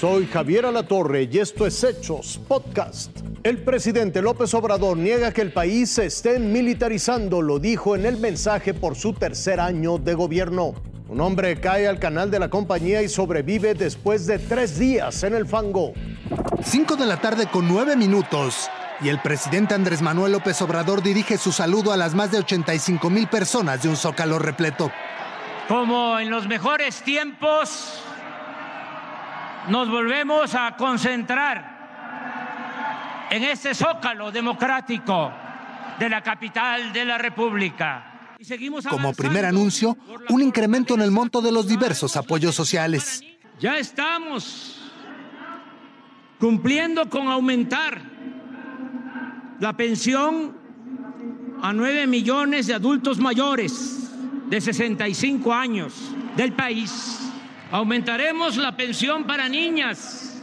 Soy Javier Alatorre y esto es Hechos Podcast. El presidente López Obrador niega que el país se esté militarizando, lo dijo en el mensaje por su tercer año de gobierno. Un hombre cae al canal de la compañía y sobrevive después de tres días en el fango. Cinco de la tarde con nueve minutos. Y el presidente Andrés Manuel López Obrador dirige su saludo a las más de 85 mil personas de un zócalo repleto. Como en los mejores tiempos, nos volvemos a concentrar en este zócalo democrático de la capital de la República. Como primer anuncio, un incremento en el monto de los diversos apoyos sociales. Ya estamos cumpliendo con aumentar la pensión a 9 millones de adultos mayores de 65 años del país. Aumentaremos la pensión para niñas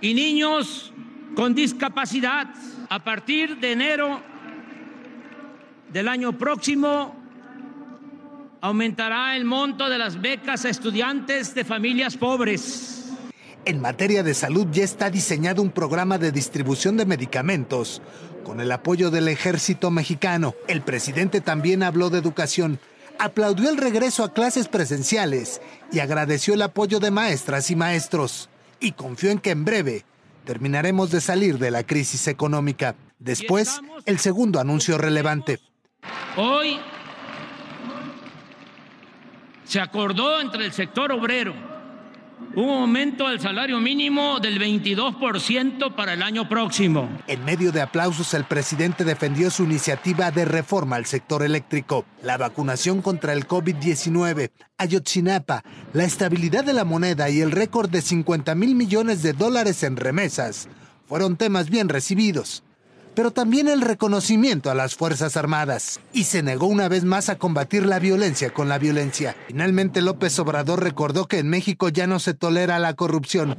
y niños con discapacidad a partir de enero del año próximo aumentará el monto de las becas a estudiantes de familias pobres. En materia de salud ya está diseñado un programa de distribución de medicamentos con el apoyo del ejército mexicano. El presidente también habló de educación, aplaudió el regreso a clases presenciales y agradeció el apoyo de maestras y maestros. Y confió en que en breve terminaremos de salir de la crisis económica. Después, el segundo anuncio relevante. Hoy se acordó entre el sector obrero un aumento del salario mínimo del 22% para el año próximo. En medio de aplausos, el presidente defendió su iniciativa de reforma al sector eléctrico, la vacunación contra el COVID-19, Ayotzinapa, la estabilidad de la moneda y el récord de 50 mil millones de dólares en remesas fueron temas bien recibidos pero también el reconocimiento a las Fuerzas Armadas. Y se negó una vez más a combatir la violencia con la violencia. Finalmente López Obrador recordó que en México ya no se tolera la corrupción,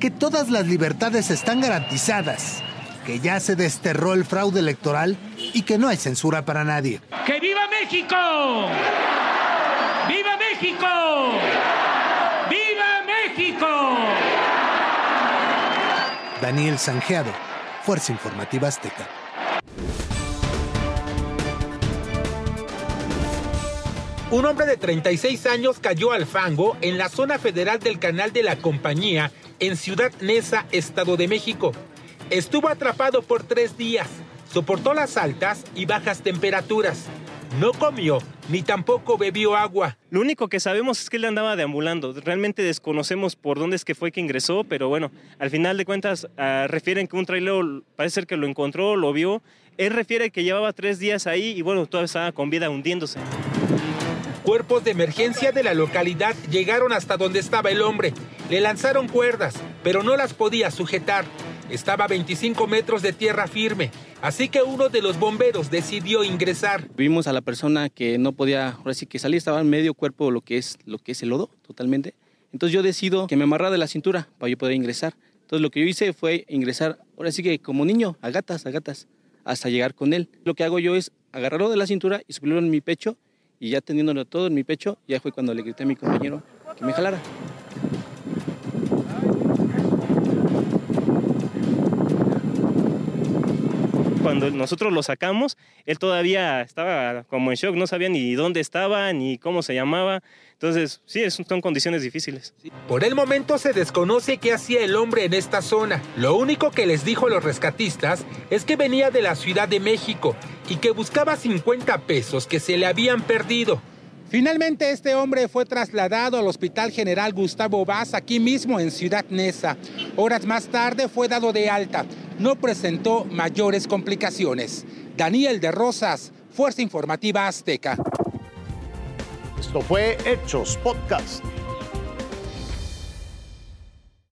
que todas las libertades están garantizadas, que ya se desterró el fraude electoral y que no hay censura para nadie. ¡Que viva México! ¡Viva México! ¡Viva México! Daniel Sanjeado Fuerza Informativa Azteca. Un hombre de 36 años cayó al fango en la zona federal del canal de la compañía en Ciudad Neza, Estado de México. Estuvo atrapado por tres días, soportó las altas y bajas temperaturas. No comió ni tampoco bebió agua. Lo único que sabemos es que él andaba deambulando. Realmente desconocemos por dónde es que fue que ingresó, pero bueno, al final de cuentas ah, refieren que un trailer parece ser que lo encontró, lo vio. Él refiere que llevaba tres días ahí y bueno, todavía estaba con vida hundiéndose. Cuerpos de emergencia de la localidad llegaron hasta donde estaba el hombre. Le lanzaron cuerdas, pero no las podía sujetar. Estaba a 25 metros de tierra firme, así que uno de los bomberos decidió ingresar. Vimos a la persona que no podía, ahora sí que salir, estaba en medio cuerpo lo que es lo que es el lodo, totalmente. Entonces yo decido que me amarra de la cintura para yo poder ingresar. Entonces lo que yo hice fue ingresar, ahora sí que como niño, a gatas, a gatas, hasta llegar con él. Lo que hago yo es agarrarlo de la cintura y subirlo en mi pecho y ya teniéndolo todo en mi pecho, ya fue cuando le grité a mi compañero que me jalara. Cuando nosotros lo sacamos, él todavía estaba como en shock, no sabía ni dónde estaba, ni cómo se llamaba. Entonces, sí, son condiciones difíciles. Por el momento se desconoce qué hacía el hombre en esta zona. Lo único que les dijo los rescatistas es que venía de la Ciudad de México y que buscaba 50 pesos que se le habían perdido. Finalmente este hombre fue trasladado al Hospital General Gustavo Vaz aquí mismo en Ciudad Neza. Horas más tarde fue dado de alta. No presentó mayores complicaciones. Daniel de Rosas, Fuerza Informativa Azteca. Esto fue Hechos Podcast.